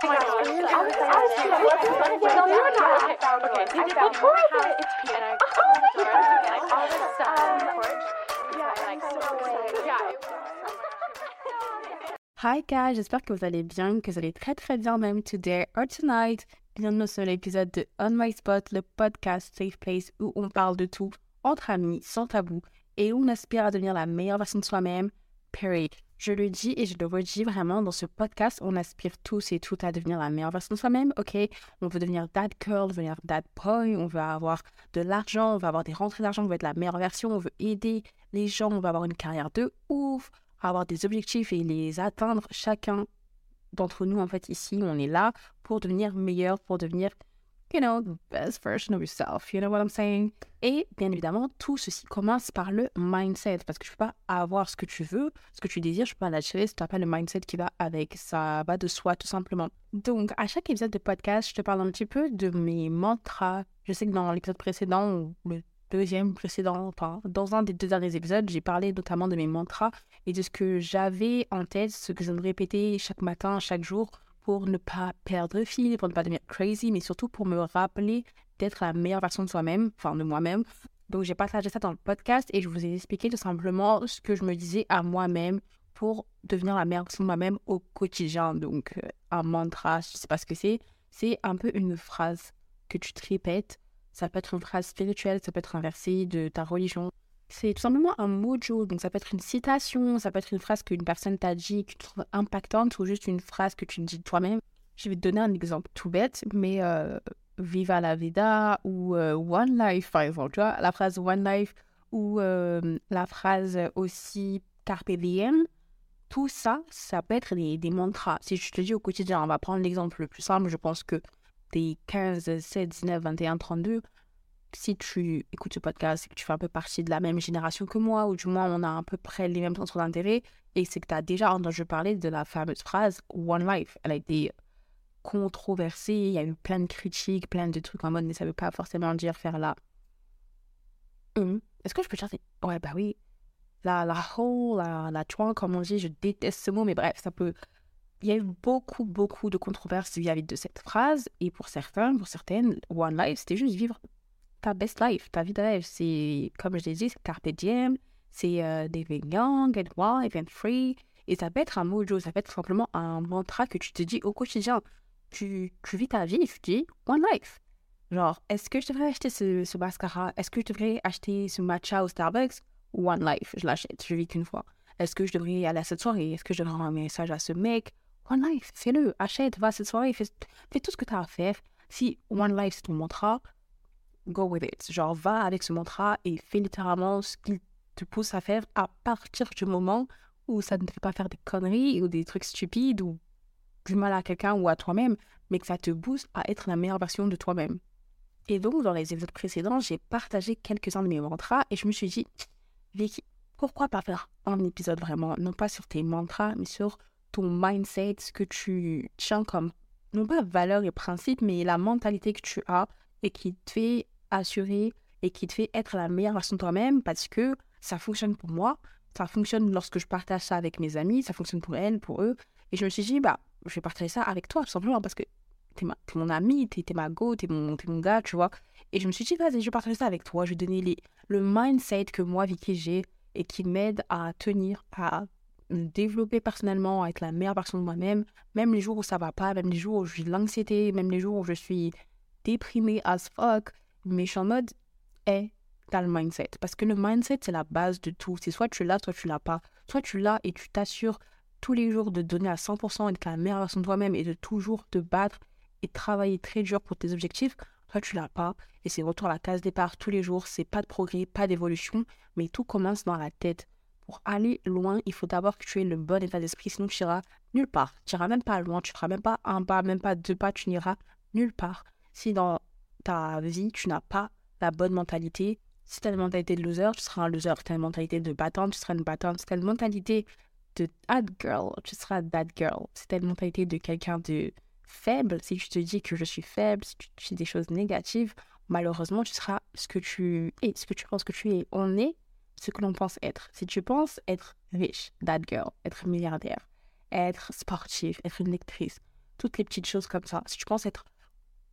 Hi guys, j'espère que vous allez bien, que vous allez très très bien même today or tonight. Bienvenue sur l'épisode de On My Spot, le podcast Safe Place où on parle de tout entre amis, sans tabou. Et où on aspire à devenir la meilleure version de soi-même. Period. Je le dis et je le redis vraiment dans ce podcast, on aspire tous et toutes à devenir la meilleure version de soi-même, ok? On veut devenir that girl, devenir that boy, on veut avoir de l'argent, on veut avoir des rentrées d'argent, on veut être la meilleure version, on veut aider les gens, on veut avoir une carrière de ouf, avoir des objectifs et les atteindre. Chacun d'entre nous, en fait, ici, on est là pour devenir meilleur, pour devenir, you know, the best version of yourself. You know what I'm saying? Et bien évidemment, tout ceci commence par le mindset parce que ne peux pas avoir ce que tu veux, ce que tu désires, je peux pas l'attirer si tu n'as pas le mindset qui va avec. Ça va de soi, tout simplement. Donc, à chaque épisode de podcast, je te parle un petit peu de mes mantras. Je sais que dans l'épisode précédent, le deuxième précédent, enfin, dans un des deux derniers épisodes, j'ai parlé notamment de mes mantras et de ce que j'avais en tête, ce que je me répétais chaque matin, chaque jour, pour ne pas perdre fil, pour ne pas devenir crazy, mais surtout pour me rappeler d'être la meilleure version de soi-même, enfin de moi-même. Donc j'ai partagé ça dans le podcast et je vous ai expliqué tout simplement ce que je me disais à moi-même pour devenir la meilleure version de moi-même au quotidien. Donc euh, un mantra, je sais pas ce que c'est, c'est un peu une phrase que tu te répètes ça peut être une phrase spirituelle, ça peut être un verset de ta religion. C'est tout simplement un mojo, donc ça peut être une citation, ça peut être une phrase qu'une personne t'a dit, que tu trouves impactante, ou juste une phrase que tu dis toi-même. Je vais te donner un exemple tout bête, mais euh, Viva la vida ou euh, One Life, par exemple, tu vois, la phrase One Life ou euh, la phrase aussi Carpe diem, tout ça, ça peut être des, mantras. Si je te dis au quotidien, on va prendre l'exemple le plus simple, je pense que des 15, 16, 19, 21, 32, si tu écoutes ce podcast et que tu fais un peu partie de la même génération que moi, ou du moins on a à peu près les mêmes centres d'intérêt, et c'est que tu as déjà entendu parler de la fameuse phrase One Life. Elle a été controversée, il y a eu plein de critiques, plein de trucs en mode, mais ça veut pas forcément dire faire la. Hum, est-ce que je peux dire Ouais, bah oui. La, la whole, la, la comme on dit, je déteste ce mot, mais bref, ça peut il y a eu beaucoup, beaucoup de controverses vis-à-vis de cette phrase. Et pour certains, pour certaines, One Life, c'était juste vivre ta best life, ta vie de rêve. C'est, comme je l'ai dit, c'est Carpe Diem, c'est euh, Young, Get Wild, and Free. Et ça peut être un mojo, ça peut être simplement un mantra que tu te dis au quotidien. Tu, tu vis ta vie tu dis One Life. Genre, est-ce que je devrais acheter ce, ce mascara? Est-ce que je devrais acheter ce matcha au Starbucks? One Life, je l'achète, je vis qu'une fois. Est-ce que je devrais aller à cette soirée? Est-ce que je devrais envoyer un message à ce mec? One Life, fais-le, achète, va cette soirée, fais, tout ce que tu as à faire. Si One Life c'est ton mantra, go with it. Genre, va avec ce mantra et fais littéralement ce qu'il te pousse à faire à partir du moment où ça ne te fait pas faire des conneries ou des trucs stupides ou du mal à quelqu'un ou à toi-même, mais que ça te booste à être la meilleure version de toi-même. Et donc, dans les épisodes précédents, j'ai partagé quelques-uns de mes mantras et je me suis dit, Vicky, pourquoi pas faire un épisode vraiment, non pas sur tes mantras, mais sur ton mindset, ce que tu tiens comme, non pas valeur et principe, mais la mentalité que tu as et qui te fait assurer et qui te fait être la meilleure version de toi-même parce que ça fonctionne pour moi, ça fonctionne lorsque je partage ça avec mes amis, ça fonctionne pour elles, pour eux. Et je me suis dit, bah, je vais partager ça avec toi, tout simplement, parce que t'es, ma, mon ami, t'es, es ma go, t'es mon, es mon gars, tu vois. Et je me suis dit, vas-y, je vais partager ça avec toi, je vais donner le mindset que moi, Vicky, j'ai et qui m'aide à tenir, à développer personnellement, à être la meilleure version de moi-même, même les jours où ça va pas, même les jours où j'ai de l'anxiété, même les jours où je suis déprimée as fuck, mais mode, est dans le mindset. Parce que le mindset, c'est la base de tout. C'est soit tu l'as, soit tu l'as pas. Soit tu l'as et tu t'assures tous les jours de donner à 100% et d'être la meilleure version de toi-même et de toujours te battre et travailler très dur pour tes objectifs. Soit tu l'as pas et c'est retour à la case départ tous les jours. C'est pas de progrès, pas d'évolution, mais tout commence dans la tête pour aller loin, il faut d'abord que tu aies le bon état d'esprit, sinon tu iras nulle part. Tu iras même pas loin, tu feras même pas un pas, même pas deux pas, tu n'iras nulle part. Si dans ta vie, tu n'as pas la bonne mentalité, si tu as une mentalité de loser, tu seras un loser. Si tu as une mentalité de battante, tu seras une battante. Si tu as une mentalité de that girl, tu seras that girl. Si tu as une mentalité de quelqu'un de faible, si tu te dis que je suis faible, si tu dis des choses négatives, malheureusement, tu seras ce que tu es, ce que tu penses que tu es. On est ce que l'on pense être. Si tu penses être riche, that girl, être milliardaire, être sportif, être une lectrice, toutes les petites choses comme ça. Si tu penses être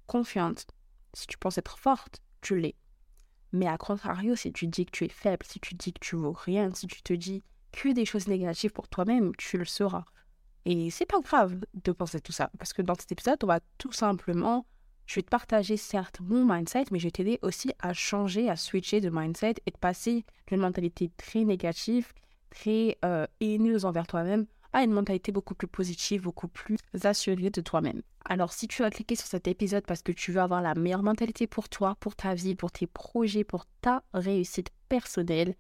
confiante, si tu penses être forte, tu l'es. Mais à contrario, si tu dis que tu es faible, si tu dis que tu vaux rien, si tu te dis que des choses négatives pour toi-même, tu le seras. Et c'est pas grave de penser tout ça, parce que dans cet épisode, on va tout simplement, je vais te partager certes mon mindset, mais je vais t'aider aussi à changer, à switcher de mindset et de passer d'une mentalité très négative, très euh, haineuse envers toi-même, à une mentalité beaucoup plus positive, beaucoup plus assurée de toi-même. Alors si tu as cliqué sur cet épisode parce que tu veux avoir la meilleure mentalité pour toi, pour ta vie, pour tes projets, pour ta réussite personnelle,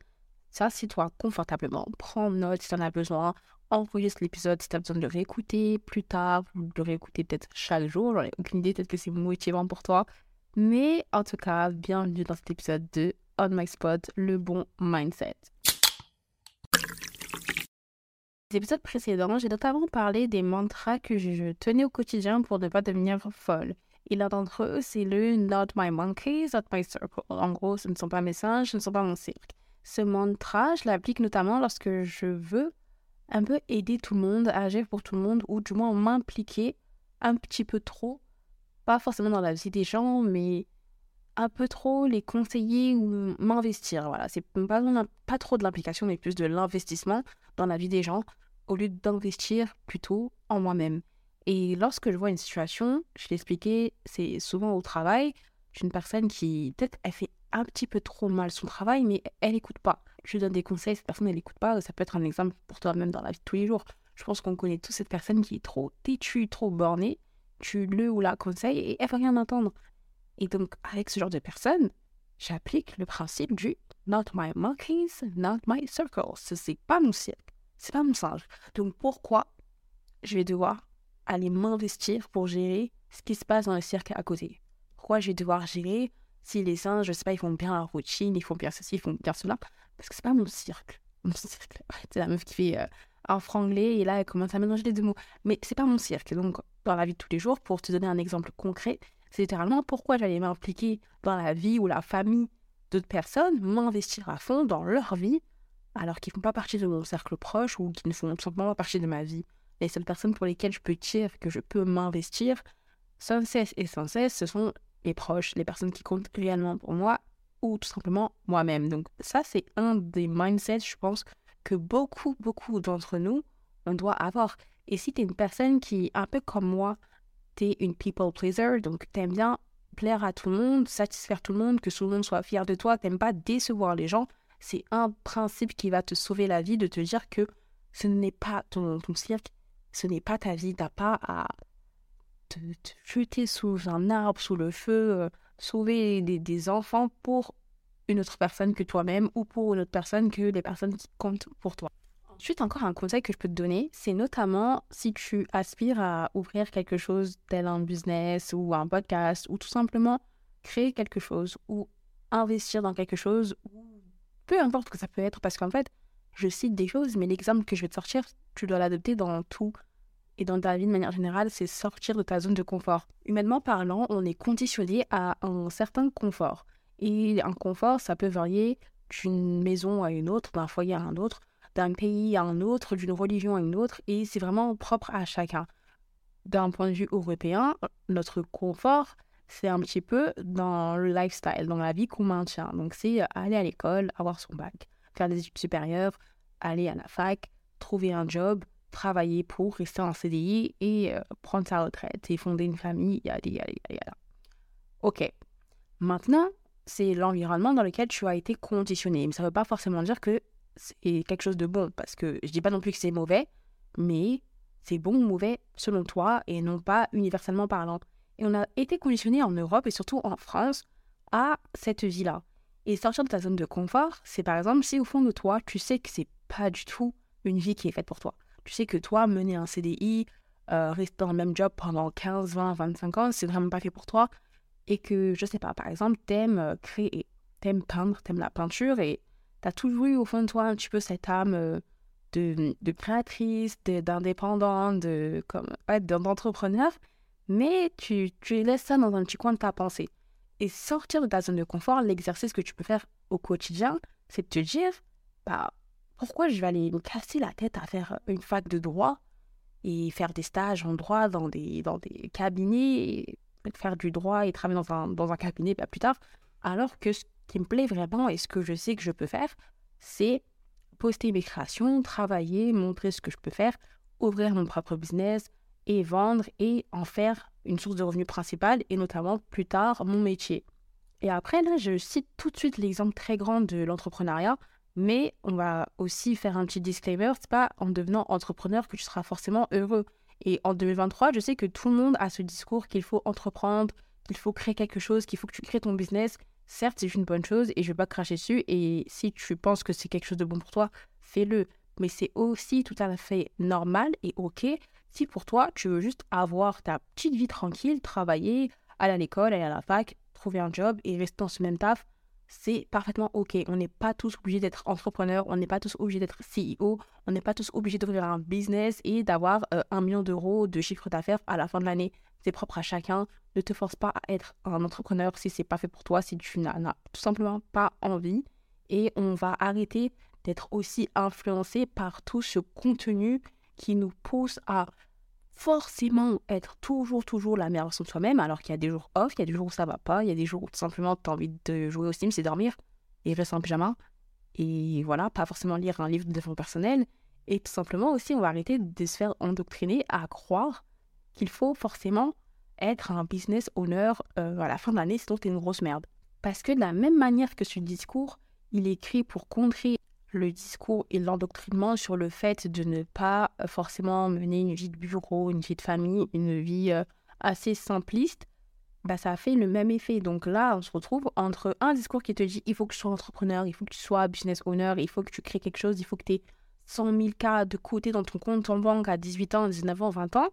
ça c'est toi confortablement. Prends note si tu en as besoin. Enregistre l'épisode si tu as besoin de le réécouter plus tard, ou de le réécouter peut-être chaque jour. J'en ai aucune idée, peut-être que c'est motivant pour toi. Mais en tout cas, bienvenue dans cet épisode de On My Spot, le bon mindset. L'épisode précédent, j'ai notamment parlé des mantras que je tenais au quotidien pour ne pas devenir folle. Et l'un d'entre eux, c'est le Not my monkeys, not my circle. En gros, ce ne sont pas mes singes, ce ne sont pas mon cirque. Ce mantra, je l'applique notamment lorsque je veux un peu aider tout le monde, agir pour tout le monde, ou du moins m'impliquer un petit peu trop, pas forcément dans la vie des gens, mais un peu trop les conseiller ou m'investir. Voilà, c'est pas, pas trop de l'implication, mais plus de l'investissement dans la vie des gens au lieu d'investir plutôt en moi-même. Et lorsque je vois une situation, je l'expliquais, c'est souvent au travail, j'ai une personne qui, peut-être, elle fait un petit peu trop mal son travail, mais elle n'écoute pas. Je lui donne des conseils, cette personne, elle n'écoute pas. Ça peut être un exemple pour toi-même dans la vie de tous les jours. Je pense qu'on connaît tous cette personne qui est trop têtue, trop bornée. Tu le ou la conseilles et elle va rien entendre. Et donc, avec ce genre de personne, j'applique le principe du Not my monkeys, not my circles. C'est pas mon cirque, c'est pas mon singe. Donc, pourquoi je vais devoir aller m'investir pour gérer ce qui se passe dans le cirque à côté? Pourquoi je vais devoir gérer si les singes, je sais pas, ils font bien la routine, ils font bien ceci, ils font bien cela? Parce que c'est pas mon cirque. Mon c'est la meuf qui fait euh, franglais et là, elle commence à mélanger les deux mots. Mais c'est pas mon cirque. Donc, dans la vie de tous les jours, pour te donner un exemple concret, c'est littéralement pourquoi j'allais m'impliquer dans la vie ou la famille d'autres personnes, m'investir à fond dans leur vie, alors qu'ils ne font pas partie de mon cercle proche ou qui ne font simplement pas partie de ma vie. Les seules personnes pour lesquelles je peux dire que je peux m'investir, sans cesse et sans cesse, ce sont les proches, les personnes qui comptent réellement pour moi ou tout simplement moi-même. Donc ça, c'est un des mindsets, je pense, que beaucoup, beaucoup d'entre nous, on doit avoir. Et si tu es une personne qui, un peu comme moi, tu une people pleaser, donc tu aimes bien plaire à tout le monde, satisfaire tout le monde, que tout le monde soit fier de toi, t'aimes pas décevoir les gens, c'est un principe qui va te sauver la vie de te dire que ce n'est pas ton, cirque, ce n'est pas ta vie, t'as pas à te, jeter sous un arbre, sous le feu, euh, sauver des, des enfants pour une autre personne que toi-même ou pour une autre personne que les personnes qui comptent pour toi. Ensuite, encore un conseil que je peux te donner, c'est notamment si tu aspires à ouvrir quelque chose tel un business ou un podcast ou tout simplement créer quelque chose ou investir dans quelque chose, peu importe ce que ça peut être, parce qu'en fait, je cite des choses, mais l'exemple que je vais te sortir, tu dois l'adopter dans tout et dans ta vie de manière générale, c'est sortir de ta zone de confort. Humainement parlant, on est conditionné à un certain confort. Et un confort, ça peut varier d'une maison à une autre, d'un foyer à un autre d'un pays à un autre, d'une religion à une autre, et c'est vraiment propre à chacun. D'un point de vue européen, notre confort, c'est un petit peu dans le lifestyle, dans la vie qu'on maintient. Donc c'est aller à l'école, avoir son bac, faire des études supérieures, aller à la fac, trouver un job, travailler pour rester en CDI et euh, prendre sa retraite et fonder une famille, yada. Ok. Maintenant, c'est l'environnement dans lequel tu as été conditionné. Mais ça ne veut pas forcément dire que c'est quelque chose de bon. Parce que je dis pas non plus que c'est mauvais, mais c'est bon ou mauvais selon toi et non pas universellement parlant. Et on a été conditionné en Europe et surtout en France à cette vie-là. Et sortir de ta zone de confort, c'est par exemple si au fond de toi, tu sais que c'est pas du tout une vie qui est faite pour toi. Tu sais que toi, mener un CDI, euh, rester dans le même job pendant 15, 20, 25 ans, c'est vraiment pas fait pour toi. Et que, je sais pas, par exemple, t'aimes euh, créer, t'aimes peindre, t'aimes la peinture et tu as toujours eu au fond de toi un petit peu cette âme euh, de, de créatrice, d'indépendant, de, comme, d'entrepreneur, mais tu, tu laisses ça dans un petit coin de ta pensée. Et sortir de ta zone de confort, l'exercice que tu peux faire au quotidien, c'est de te dire, bah, pourquoi je vais aller me casser la tête à faire une fac de droit et faire des stages en droit dans des, dans des cabinets, et faire du droit et travailler dans un, dans un cabinet bah, plus tard. Alors que qui me plaît vraiment et ce que je sais que je peux faire, c'est poster mes créations, travailler, montrer ce que je peux faire, ouvrir mon propre business et vendre et en faire une source de revenus principale et notamment plus tard mon métier. Et après, là, je cite tout de suite l'exemple très grand de l'entrepreneuriat, mais on va aussi faire un petit disclaimer, c'est pas en devenant entrepreneur que tu seras forcément heureux. Et en 2023, je sais que tout le monde a ce discours qu'il faut entreprendre, qu'il faut créer quelque chose, qu'il faut que tu crées ton business. Certes, c'est une bonne chose et je vais pas cracher dessus. Et si tu penses que c'est quelque chose de bon pour toi, fais-le. Mais c'est aussi tout à fait normal et ok si pour toi, tu veux juste avoir ta petite vie tranquille, travailler, aller à l'école, aller à la fac, trouver un job et rester dans ce même taf, c'est parfaitement OK. On n'est pas tous obligés d'être entrepreneur, on n'est pas tous obligés d'être CEO, on n'est pas tous obligés d'ouvrir un business et d'avoir euh, un million d'euros de chiffre d'affaires à la fin de l'année. C'est propre à chacun. Ne te force pas à être un entrepreneur si c'est pas fait pour toi, si tu n'as tout simplement pas envie. Et on va arrêter d'être aussi influencé par tout ce contenu qui nous pousse à forcément être toujours, toujours la meilleure version de soi-même, alors qu'il y a des jours off, il y a des jours où ça va pas, il y a des jours où tout simplement tu as envie de jouer au Sims et dormir et rester en pyjama. Et voilà, pas forcément lire un livre de développement personnel. Et tout simplement aussi, on va arrêter de se faire endoctriner à croire qu'il faut forcément être un business owner euh, à la fin de l'année, sinon t'es une grosse merde. Parce que de la même manière que ce discours, il est écrit pour contrer le discours et l'endoctrinement sur le fait de ne pas euh, forcément mener une vie de bureau, une vie de famille, une vie euh, assez simpliste, bah, ça a fait le même effet. Donc là, on se retrouve entre un discours qui te dit il faut que tu sois entrepreneur, il faut que tu sois business owner, il faut que tu crées quelque chose, il faut que tu aies 100 000 cas de côté dans ton compte en banque à 18 ans, 19 ans, 20 ans.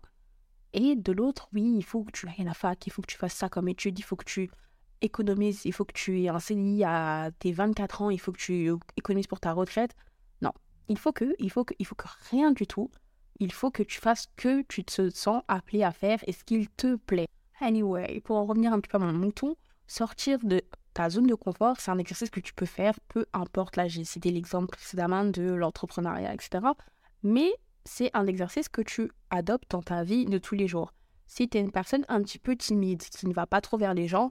Et de l'autre, oui, il faut que tu ailles à la fac, il faut que tu fasses ça comme étude, il faut que tu économise, il faut que tu aies un CDI à tes 24 ans, il faut que tu économises pour ta retraite. Non, il faut que, il faut que, il faut que rien du tout. Il faut que tu fasses que tu te sens appelé à faire et ce qu'il te plaît. Anyway, pour en revenir un petit peu à mon mouton, sortir de ta zone de confort, c'est un exercice que tu peux faire, peu importe. Là, j'ai cité l'exemple précédemment de l'entrepreneuriat, etc. Mais c'est un exercice que tu adoptes dans ta vie de tous les jours. Si tu es une personne un petit peu timide, qui ne va pas trop vers les gens,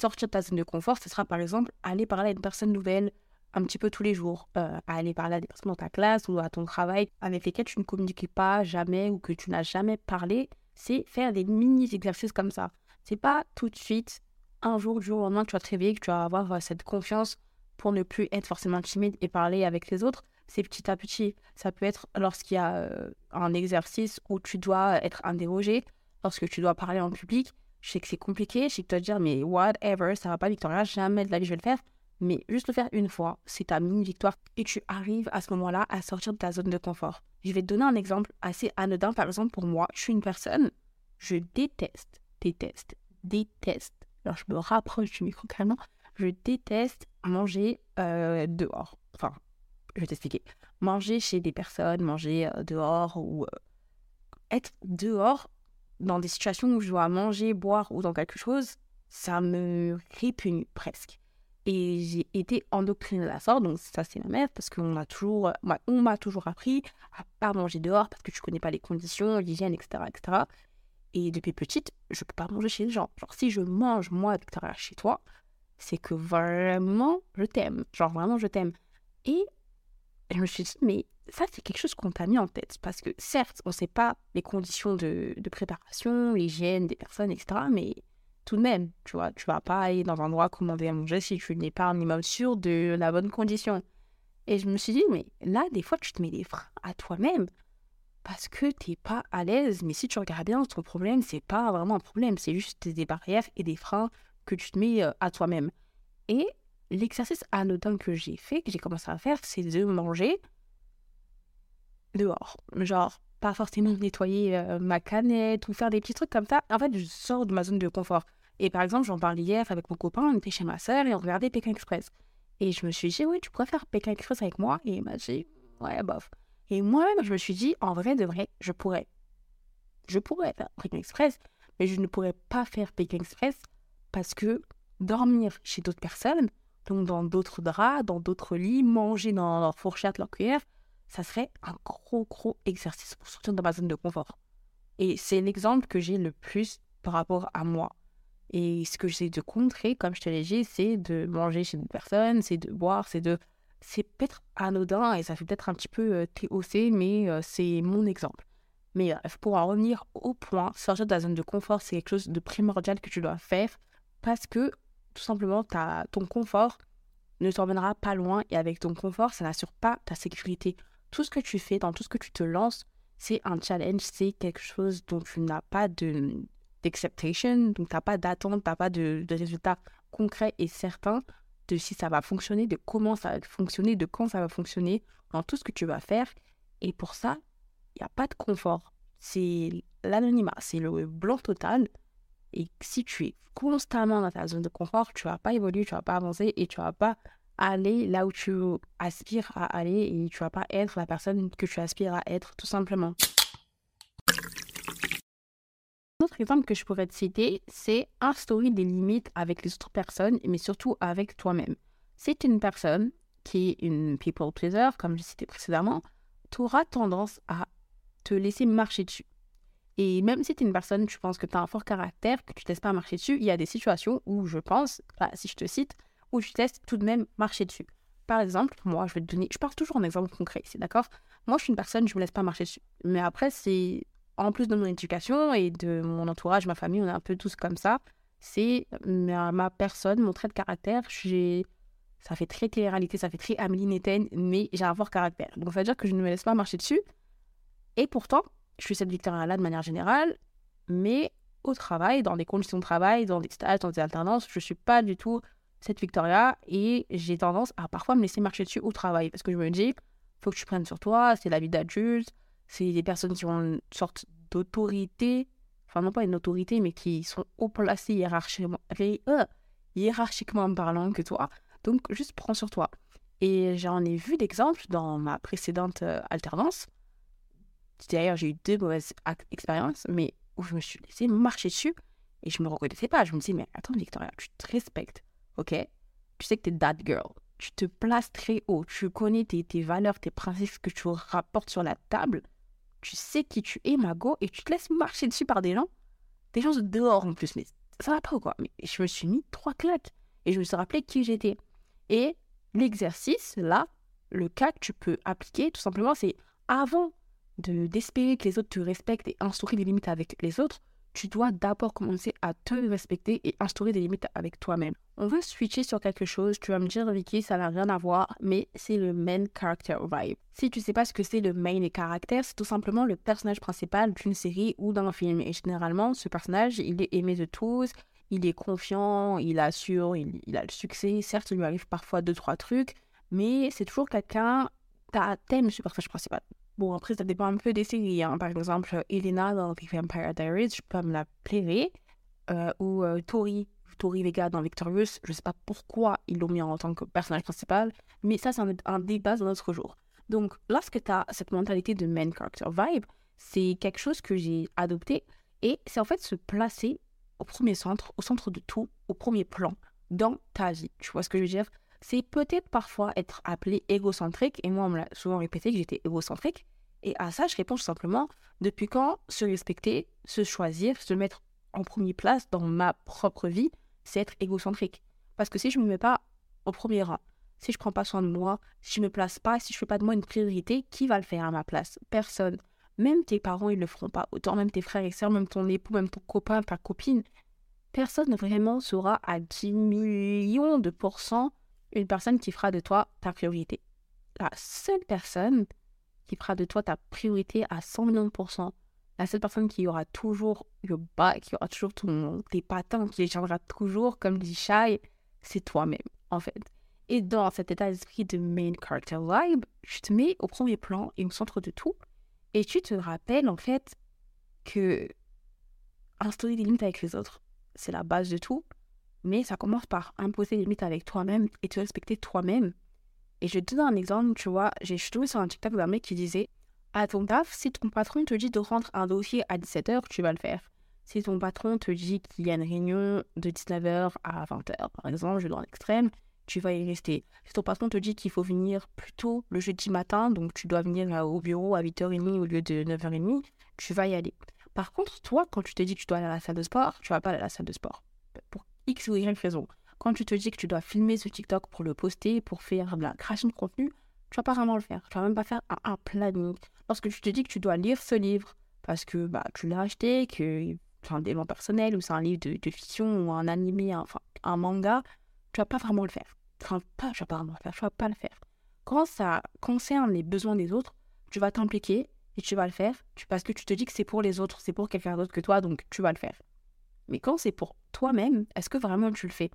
sortir de ta zone de confort, ce sera par exemple aller parler à une personne nouvelle un petit peu tous les jours, euh, aller parler à des personnes dans ta classe ou à ton travail avec lesquelles tu ne communiquais pas jamais ou que tu n'as jamais parlé, c'est faire des mini-exercices comme ça. C'est pas tout de suite, un jour, du jour au lendemain, que tu vas te réveiller, que tu vas avoir euh, cette confiance pour ne plus être forcément timide et parler avec les autres. C'est petit à petit. Ça peut être lorsqu'il y a euh, un exercice où tu dois être interrogé, lorsque tu dois parler en public, je sais que c'est compliqué, je sais que tu vas te dire, mais whatever, ça va pas, Victoria, jamais de la vie je vais le faire. Mais juste le faire une fois, c'est ta mini-victoire et tu arrives à ce moment-là à sortir de ta zone de confort. Je vais te donner un exemple assez anodin. Par exemple, pour moi, je suis une personne, je déteste, déteste, déteste. Alors, je me rapproche du micro carrément. Je déteste manger euh, dehors. Enfin, je vais t'expliquer. Manger chez des personnes, manger euh, dehors ou euh, être dehors dans des situations où je dois manger, boire ou dans quelque chose, ça me répugne presque. Et j'ai été endoctrinée de la sorte, donc ça c'est la merde, parce qu'on a toujours, on m'a toujours appris à pas manger dehors parce que tu connais pas les conditions, l'hygiène, etc., etc. Et depuis petite, je peux pas manger chez les gens. Genre si je mange moi, etc., chez toi, c'est que vraiment je t'aime. Genre vraiment je t'aime. Et je me suis dit, mais ça, c'est quelque chose qu'on t'a mis en tête. Parce que certes, on ne sait pas les conditions de, préparation, l'hygiène des personnes, etc. Mais tout de même, tu vois, tu vas pas aller dans un endroit commander à manger si tu n'es pas un minimum sûr de la bonne condition. Et je me suis dit, mais là, des fois, tu te mets des freins à toi-même parce que tu n'es pas à l'aise. Mais si tu regardes bien, ton problème, c'est pas vraiment un problème, c'est juste des barrières et des freins que tu te mets euh, à toi-même. Et l'exercice anodin que j'ai fait, que j'ai commencé à faire, c'est de manger dehors. Genre, pas forcément nettoyer euh, ma canette ou faire des petits trucs comme ça. En fait, je sors de ma zone de confort. Et par exemple, j'en parlais hier avec mon copain, on était chez ma sœur et on regardait Pékin Express. Et je me suis dit, oui, tu pourrais faire Pékin Express avec moi Et il m'a dit, ouais, bof. Et moi-même, je me suis dit, en vrai, de vrai, je pourrais. Je pourrais faire Pékin Express, mais je ne pourrais pas faire Pékin Express parce que dormir chez d'autres personnes, donc dans d'autres draps, dans d'autres lits, manger dans leur fourchette, leur cuillère, ça serait un gros, gros exercice pour sortir de ma zone de confort. Et c'est l'exemple que j'ai le plus par rapport à moi. Et ce que j'essaie de contrer, comme je te l'ai dit, c'est de manger chez une personne, c'est de boire, c'est de... C'est peut-être anodin et ça fait peut-être un petit peu euh, TOC, mais euh, c'est mon exemple. Mais bref, pour en revenir au point, sortir de la zone de confort, c'est quelque chose de primordial que tu dois faire parce que tout simplement, ton confort ne t'emmènera pas loin et avec ton confort, ça n'assure pas ta sécurité. Tout ce que tu fais, dans tout ce que tu te lances, c'est un challenge, c'est quelque chose dont tu n'as pas de d'acceptation, donc tu n'as pas d'attente, tu n'as pas de, de résultats concrets et certains de si ça va fonctionner, de comment ça va fonctionner, de quand ça va fonctionner, dans tout ce que tu vas faire. Et pour ça, il n'y a pas de confort. C'est l'anonymat, c'est le blanc total. Et si tu es constamment dans ta zone de confort, tu ne vas pas évoluer, tu ne vas pas avancer et tu ne vas pas aller là où tu aspires à aller et tu ne vas pas être la personne que tu aspires à être, tout simplement. Un autre exemple que je pourrais te citer, c'est instaurer des limites avec les autres personnes, mais surtout avec toi-même. C'est une personne qui est une people pleaser, comme je citais précédemment, tu auras tendance à te laisser marcher dessus. Et même si tu es une personne, tu penses que tu as un fort caractère, que tu ne testes pas marcher dessus, il y a des situations où je pense, bah, si je te cite, où tu testes tout de même marcher dessus. Par exemple, moi, je vais te donner, je pars toujours un exemple concret ici, d'accord? Moi, je suis une personne, je me laisse pas marcher dessus. Mais après, c'est en plus de mon éducation et de mon entourage, ma famille, on est un peu tous comme ça. C'est ma, personne, mon trait de caractère. J'ai, ça fait très télé-réalité, ça fait très Amélie Neten, mais j'ai un fort caractère. Donc, ça veut dire que je ne me laisse pas marcher dessus. Et pourtant, je suis cette victoire-là de manière générale, mais au travail, dans des conditions de travail, dans des stages, dans des alternances, je ne suis pas du tout cette Victoria et j'ai tendance à parfois me laisser marcher dessus au travail parce que je me dis, faut que tu prennes sur toi, c'est la vie d'adulte, c'est des personnes qui ont une sorte d'autorité, enfin non pas une autorité, mais qui sont haut placées hiérarchiquement, euh, hiérarchiquement parlant que toi. Donc juste prends sur toi. Et j'en ai vu d'exemples dans ma précédente euh, alternance D'ailleurs, j'ai eu deux mauvaises expériences, mais où je me suis laissé marcher dessus et je me reconnaissais pas. Je me dis, mais attends, Victoria, tu te respectes, ok? Tu sais que tu es that girl. Tu te places très haut. Tu connais tes, tes valeurs, tes principes que tu rapportes sur la table. Tu sais qui tu es, Mago, et tu te laisses marcher dessus par des gens. Des gens de dehors en plus. Mais ça va pas ou quoi? Mais je me suis mis trois claques et je me suis rappelé qui j'étais. Et l'exercice, là, le cas que tu peux appliquer, tout simplement, c'est avant de d'espérer que les autres te respectent et instaurer des limites avec les autres, tu dois d'abord commencer à te respecter et instaurer des limites avec toi-même. On va switcher sur quelque chose, tu vas me dire Vicky, ça n'a rien à voir, mais c'est le main character vibe. Si tu sais pas ce que c'est le main et caractère, c'est tout simplement le personnage principal d'une série ou d'un film. Et généralement, ce personnage, il est aimé de tous, il est confiant, il assure, il, il a le succès. Certes, il lui arrive parfois deux, trois trucs, mais c'est toujours quelqu'un, t'aimes ce personnage principal. Bon, après, ça dépend un peu des séries. Hein. Par exemple, Elena dans The Vampire Diaries, je peux me la plairer. Euh, ou euh, Tori, Tori Vega dans Victorious, je sais pas pourquoi ils l'ont mis en tant que personnage principal, mais ça, c'est un, débat d'un autre jour. Donc, lorsque tu as cette mentalité de main character vibe, c'est quelque chose que j'ai adopté et c'est en fait se placer au premier centre, au centre de tout, au premier plan dans ta vie. Tu vois ce que je veux dire? C'est peut-être parfois être appelé égocentrique. Et moi, on me l'a souvent répété que j'étais égocentrique. Et à ça, je réponds tout simplement, depuis quand se respecter, se choisir, se mettre en première place dans ma propre vie, c'est être égocentrique? Parce que si je ne me mets pas au premier rang, si je ne prends pas soin de moi, si je ne me place pas, si je ne fais pas de moi une priorité, qui va le faire à ma place? Personne. Même tes parents, ils ne le feront pas. Autant même tes frères et sœurs, même ton époux, même ton copain, ta copine. Personne vraiment sera à 10 millions de pourcents une personne qui fera de toi ta priorité. La seule personne qui fera de toi ta priorité à 100 millions de pourcents, la seule personne qui aura toujours le bas, qui aura toujours ton, tes patins, qui les changera toujours, comme dit Shai, c'est toi-même, en fait. Et dans cet état d'esprit de main character vibe, je te mets au premier plan et au centre de tout. Et tu te rappelles, en fait, que instaurer des limites avec les autres, c'est la base de tout. Mais ça commence par imposer des limites avec toi-même et te respecter toi-même. Et je te donner un exemple, tu vois, j'ai trouvé sur un TikTok d'un mec qui disait À ton taf, si ton patron te dit de rendre un dossier à 17h, tu vas le faire. Si ton patron te dit qu'il y a une réunion de 19h à 20h, par exemple, je donne l'extrême, tu vas y rester. Si ton patron te dit qu'il faut venir plus tôt le jeudi matin, donc tu dois venir euh, au bureau à 8h30 au lieu de 9h30, tu vas y aller. Par contre, toi, quand tu te dis que tu dois aller à la salle de sport, tu vas pas aller à la salle de sport. Pour X ou Y raison. Quand tu te dis que tu dois filmer ce TikTok pour le poster, pour faire de la création de contenu, tu vas pas vraiment le faire. Tu vas même pas faire un, planning. Lorsque tu te dis que tu dois lire ce livre parce que bah, tu l'as acheté, que c'est un élément personnel ou c'est un livre de, fiction ou un animé, enfin un manga, tu vas pas vraiment le faire. Enfin, pas, tu vas pas vraiment le faire, tu vas pas le faire. Quand ça concerne les besoins des autres, tu vas t'impliquer et tu vas le faire parce que tu te dis que c'est pour les autres, c'est pour quelqu'un d'autre que toi, donc tu vas le faire. Mais quand c'est pour toi-même, est-ce que vraiment tu le fais?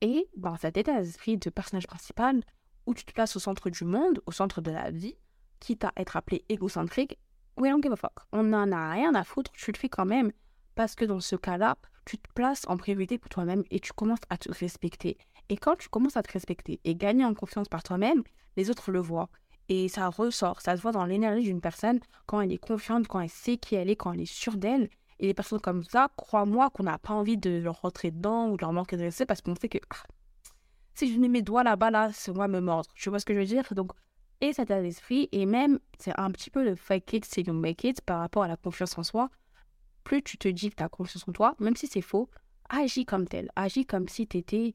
Et dans cet état d'esprit de personnage principal, où tu te places au centre du monde, au centre de la vie, quitte à être appelé égocentrique, we don't give a fuck. On n'en a rien à foutre, tu le fais quand même, parce que dans ce cas-là, tu te places en priorité pour toi-même et tu commences à te respecter. Et quand tu commences à te respecter et gagner en confiance par toi-même, les autres le voient. Et ça ressort, ça se voit dans l'énergie d'une personne quand elle est confiante, quand elle sait qui elle est, quand elle est sûre d'elle. Et les personnes comme ça, crois-moi qu'on n'a pas envie de leur rentrer dedans ou de leur manquer de respect parce qu'on sait que ah, si je mets mes doigts là-bas, là, c'est moi me mordre. Tu vois ce que je veux dire? Donc, et cet état d'esprit, et même, c'est un petit peu le fake it c'est you make it par rapport à la confiance en soi. Plus tu te dis que tu as confiance en toi, même si c'est faux, agis comme tel. Agis comme si tu étais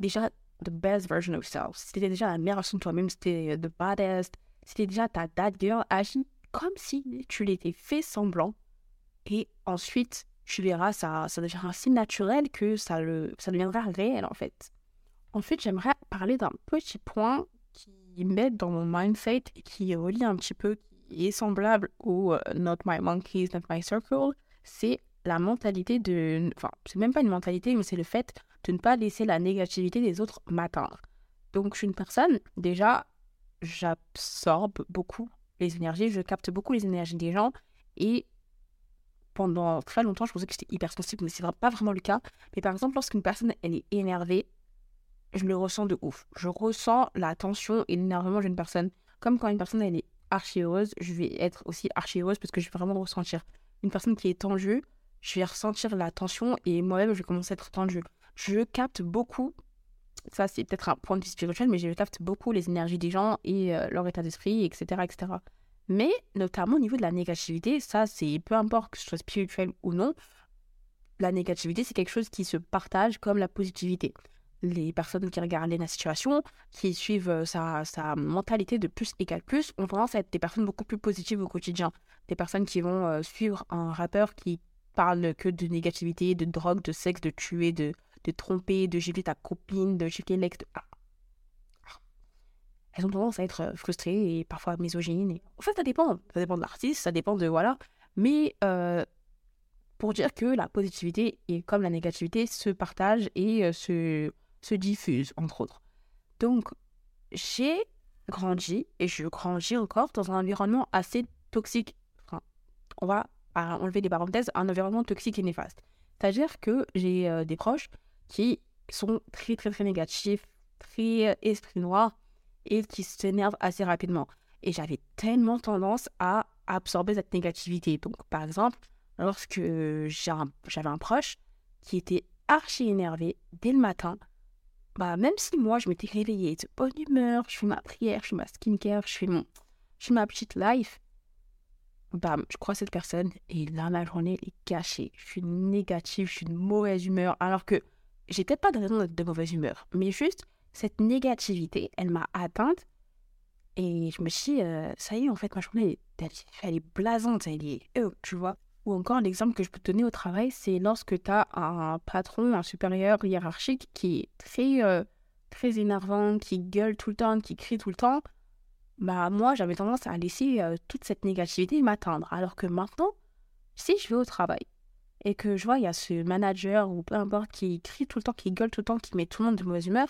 déjà the best version of yourself. Si tu étais déjà la meilleure version de toi-même, si tu étais the baddest, si tu déjà ta dad girl, agis comme si tu l'étais fait semblant. Et ensuite, tu verras, ça, ça deviendra si naturel que ça, le, ça deviendra réel en fait. Ensuite, j'aimerais parler d'un petit point qui met dans mon mindset et qui relie un petit peu, qui est semblable au euh, Not My Monkeys, Not My Circle. C'est la mentalité de. Enfin, c'est même pas une mentalité, mais c'est le fait de ne pas laisser la négativité des autres m'atteindre. Donc, je suis une personne, déjà, j'absorbe beaucoup les énergies, je capte beaucoup les énergies des gens et pendant très longtemps, je pensais que j'étais hypersensible, mais c'est pas vraiment le cas. Mais par exemple, lorsqu'une personne elle est énervée, je le ressens de ouf. Je ressens la tension et l'énervement d'une personne. Comme quand une personne elle est archi heureuse, je vais être aussi archi heureuse parce que je vais vraiment ressentir. Une personne qui est tendue, je vais ressentir la tension et moi-même je vais commencer à être tendue. Je capte beaucoup, ça c'est peut-être un point de vue spirituel, mais je capte beaucoup les énergies des gens et euh, leur état d'esprit, etc., etc. Mais notamment au niveau de la négativité, ça c'est peu importe que ce soit spirituel ou non, la négativité c'est quelque chose qui se partage comme la positivité les personnes qui regardent la situation, qui suivent euh, sa, sa, mentalité de plus égale plus, ont tendance à être des personnes beaucoup plus positives au quotidien. Des personnes qui vont euh, suivre un rappeur qui parle que de négativité, de drogue, de sexe, de tuer, de, de tromper, de gifler ta copine, de gifler l'ex. Ah. Elles ont tendance à être euh, frustrées et parfois misogynes. En fait, ça dépend. Ça dépend de l'artiste, ça dépend de. Voilà. Mais pour dire que la positivité et comme la négativité se partagent et se se diffuse, entre autres. Donc, j'ai grandi et je grandis encore dans un environnement assez toxique. on va enlever des parenthèses, un environnement toxique et néfaste. C'est-à-dire que j'ai euh, des proches qui sont très, très, très négatifs, très euh, esprit noir et qui s'énervent assez rapidement. Et j'avais tellement tendance à absorber cette négativité. Donc, par exemple, lorsque j'avais un proche qui était archi énervé dès le matin, bah, même si moi, je m'étais réveillée de bonne humeur, je fais ma prière, je fais ma skincare, je fais, mon, je fais ma petite life, bah, je crois cette personne et là, ma journée est gâchée. Je suis négative, je suis de mauvaise humeur, alors que j'ai peut-être pas de raison d'être de mauvaise humeur, mais juste cette négativité, elle m'a atteinte et je me suis dit, euh, ça y est, en fait, ma journée, elle, elle est blasante, elle est, euh, tu vois. Ou encore, l'exemple que je peux te donner au travail, c'est lorsque tu as un patron, un supérieur hiérarchique qui est très, euh, très énervant, qui gueule tout le temps, qui crie tout le temps. Bah, moi, j'avais tendance à laisser toute cette négativité m'atteindre. Alors que maintenant, si je vais au travail et que je vois, il y a ce manager ou peu importe qui crie tout le temps, qui gueule tout le temps, qui met tout le monde de mauvaise humeur,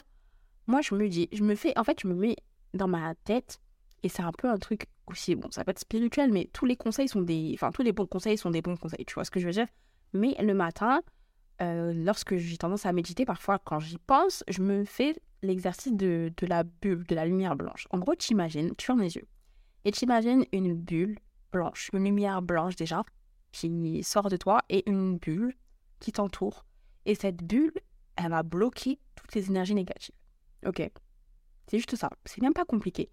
moi, je me dis, je me fais, en fait, je me mets dans ma tête, et c'est un peu un truc aussi, bon, ça peut être spirituel, mais tous les conseils sont des. Enfin, tous les bons conseils sont des bons conseils, tu vois ce que je veux dire? Mais le matin, euh, lorsque j'ai tendance à méditer, parfois, quand j'y pense, je me fais l'exercice de, la bulle, de la lumière blanche. En gros, tu imagines, tu fermes les yeux, et tu imagines une bulle blanche, une lumière blanche déjà, qui sort de toi, et une bulle qui t'entoure. Et cette bulle, elle va bloquer toutes les énergies négatives. Ok. C'est juste ça. C'est même pas compliqué.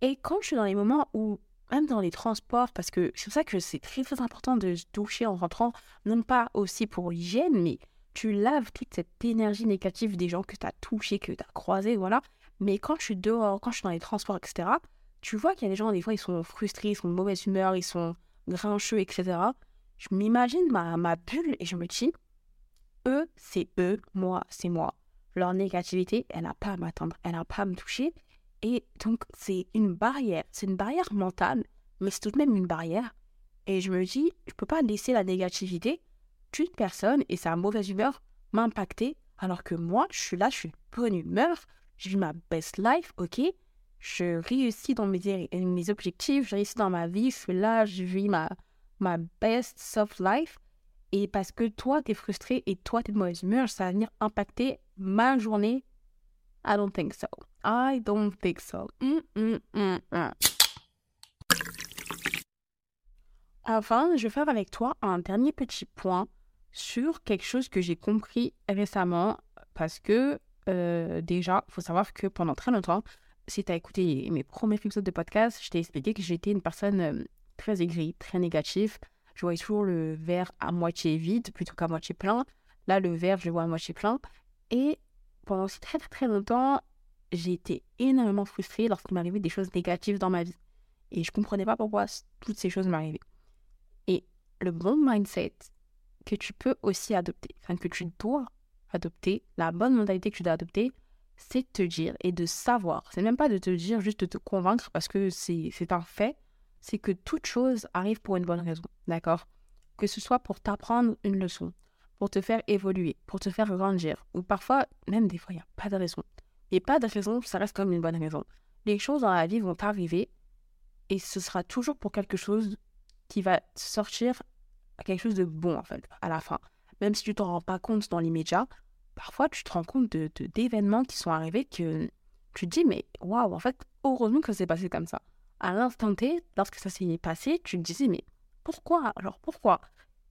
Et quand je suis dans les moments où, même dans les transports, parce que c'est pour ça que c'est très très important de se doucher en rentrant, non pas aussi pour l'hygiène, mais tu laves toute cette énergie négative des gens que tu as touchés, que tu as croisés, voilà. Mais quand je suis dehors, quand je suis dans les transports, etc., tu vois qu'il y a des gens, des fois, ils sont frustrés, ils sont de mauvaise humeur, ils sont grincheux, etc. Je m'imagine ma, ma bulle et je me dis, eux, c'est eux, moi, c'est moi. Leur négativité, elle n'a pas à m'atteindre, elle n'a pas à me toucher. Et donc, c'est une barrière. C'est une barrière mentale, mais c'est tout de même une barrière. Et je me dis, je ne peux pas laisser la négativité d'une personne et sa mauvaise humeur m'impacter, alors que moi, je suis là, je suis bonne humeur, je vis ma best life, ok? Je réussis dans mes, mes objectifs, je réussis dans ma vie, je suis là, je vis ma, ma best soft life. Et parce que toi, tu es frustré et toi, tu es de mauvaise humeur, ça va venir impacter ma journée. I don't think so. I don't think so. Mm, mm, mm, enfin, je vais faire avec toi un dernier petit point sur quelque chose que j'ai compris récemment parce que euh, déjà, il faut savoir que pendant très longtemps, si tu as écouté mes premiers épisodes de podcast, je t'ai expliqué que j'étais une personne euh, très aigrie, très négative. Je voyais toujours le verre à moitié vide plutôt qu'à moitié plein. Là, le verre, je le vois à moitié plein. Et pendant aussi très très, très longtemps, j'ai été énormément frustrée lorsqu'il m'arrivait des choses négatives dans ma vie. Et je ne comprenais pas pourquoi toutes ces choses m'arrivaient. Et le bon mindset que tu peux aussi adopter, enfin que tu dois adopter, la bonne mentalité que tu dois adopter, c'est de te dire et de savoir. C'est même pas de te dire juste de te convaincre parce que c'est un fait. C'est que toute chose arrive pour une bonne raison. D'accord? Que ce soit pour t'apprendre une leçon, pour te faire évoluer, pour te faire grandir, ou parfois, même des fois, il n'y a pas de raison. Et pas de raison, ça reste comme une bonne raison. Les choses dans la vie vont arriver et ce sera toujours pour quelque chose qui va sortir quelque chose de bon, en fait, à la fin. Même si tu t'en rends pas compte dans l'immédiat, parfois tu te rends compte de, d'événements qui sont arrivés que tu te dis, mais waouh, en fait, heureusement que ça s'est passé comme ça. À l'instant T, lorsque ça s'est passé, tu te disais, mais pourquoi? Alors pourquoi?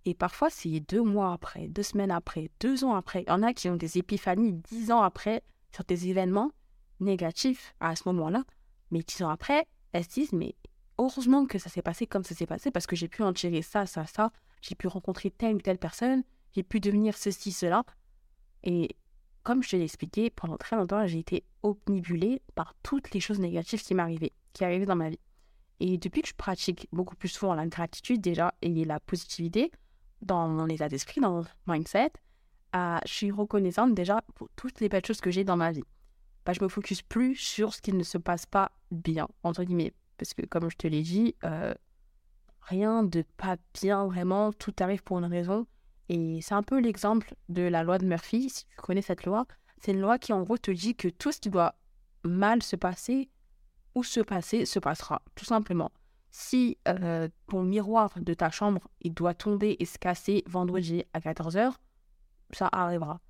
Et parfois, c'est deux mois après, deux semaines après, deux ans après. Il y en a qui ont des épiphanies dix ans après sur des événements négatifs à ce moment-là. Mais dix ans après, elles se disent, mais heureusement que ça s'est passé comme ça s'est passé parce que j'ai pu en tirer ça, ça, ça. J'ai pu rencontrer telle ou telle personne. J'ai pu devenir ceci, cela. Et comme je te l'ai expliqué, pendant très longtemps, j'ai été omnibulée par toutes les choses négatives qui m'arrivaient, qui arrivaient dans ma vie. Et depuis que je pratique beaucoup plus souvent la gratitude déjà et la positivité dans mon état d'esprit, dans mon mindset, je suis reconnaissante déjà pour toutes les belles choses que j'ai dans ma vie. Bah, je me focus plus sur ce qui ne se passe pas bien, entre guillemets. Parce que comme je te l'ai dit, euh, rien de pas bien vraiment, tout arrive pour une raison. Et c'est un peu l'exemple de la loi de Murphy, si tu connais cette loi. C'est une loi qui en gros te dit que tout ce qui doit mal se passer ou se passer se passera, tout simplement. Si euh, ton miroir de ta chambre il doit tomber et se casser vendredi à 14h, ça arrivera.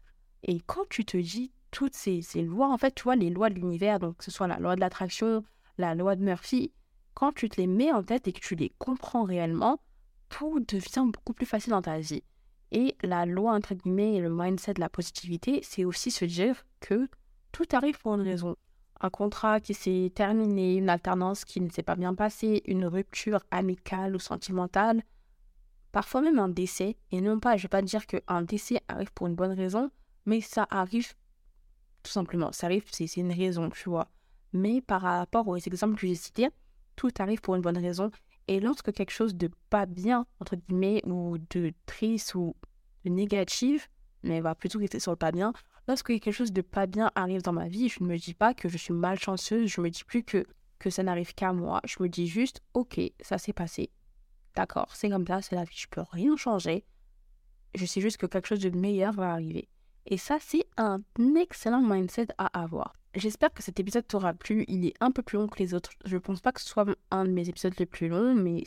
Et quand tu te dis toutes ces, lois, en fait, tu vois, les lois de l'univers, donc que ce soit la loi de l'attraction, la loi de Murphy, quand tu te les mets en tête et que tu les comprends réellement, tout devient beaucoup plus facile dans ta vie. Et la loi, entre guillemets, et le mindset de la positivité, c'est aussi se dire que tout arrive pour une raison. Un contrat qui s'est terminé, une alternance qui ne s'est pas bien passée, une rupture amicale ou sentimentale, parfois même un décès. Et non pas, je ne vais pas dire qu'un décès arrive pour une bonne raison, mais ça arrive tout simplement. Ça arrive, c'est une raison, tu vois. Mais par rapport aux exemples que j'ai cités, tout arrive pour une bonne raison. Et lorsque quelque chose de pas bien, entre guillemets, ou de triste ou de négatif, mais va plutôt rester sur le pas bien, lorsque quelque chose de pas bien arrive dans ma vie, je ne me dis pas que je suis malchanceuse, je me dis plus que, que ça n'arrive qu'à moi, je me dis juste, ok, ça s'est passé. D'accord, c'est comme ça, c'est la vie, je peux rien changer. Je sais juste que quelque chose de meilleur va arriver. Et ça, c'est un excellent mindset à avoir. J'espère que cet épisode t'aura plu. Il est un peu plus long que les autres. Je ne pense pas que ce soit un de mes épisodes les plus longs, mais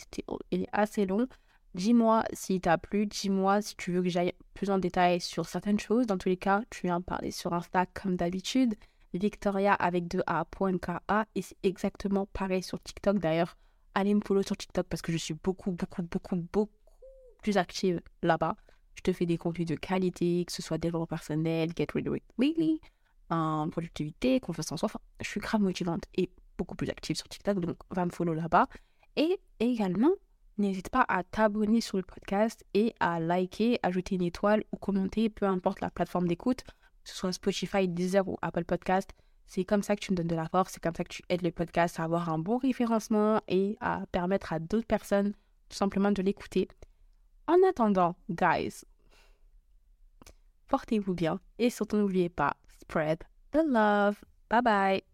il est assez long. Dis-moi s'il t'a plu, dis-moi si tu veux que j'aille plus en détail sur certaines choses. Dans tous les cas, tu viens parler sur Insta comme d'habitude. Victoria avec 2 A.ka et c'est exactement pareil sur TikTok d'ailleurs. Allez me follow sur TikTok parce que je suis beaucoup, beaucoup, beaucoup, beaucoup plus active là-bas. Je te fais des contenus de qualité, que ce soit développement personnel, get rid of it really, en productivité, confiance en soi. Enfin, je suis grave motivante et beaucoup plus active sur TikTok, donc va me follow là-bas. Et également, n'hésite pas à t'abonner sur le podcast et à liker, ajouter une étoile ou commenter, peu importe la plateforme d'écoute, que ce soit Spotify, Deezer ou Apple Podcast. C'est comme ça que tu me donnes de la force, c'est comme ça que tu aides le podcast à avoir un bon référencement et à permettre à d'autres personnes tout simplement de l'écouter. En attendant, guys, portez-vous bien et surtout n'oubliez pas, spread the love. Bye bye.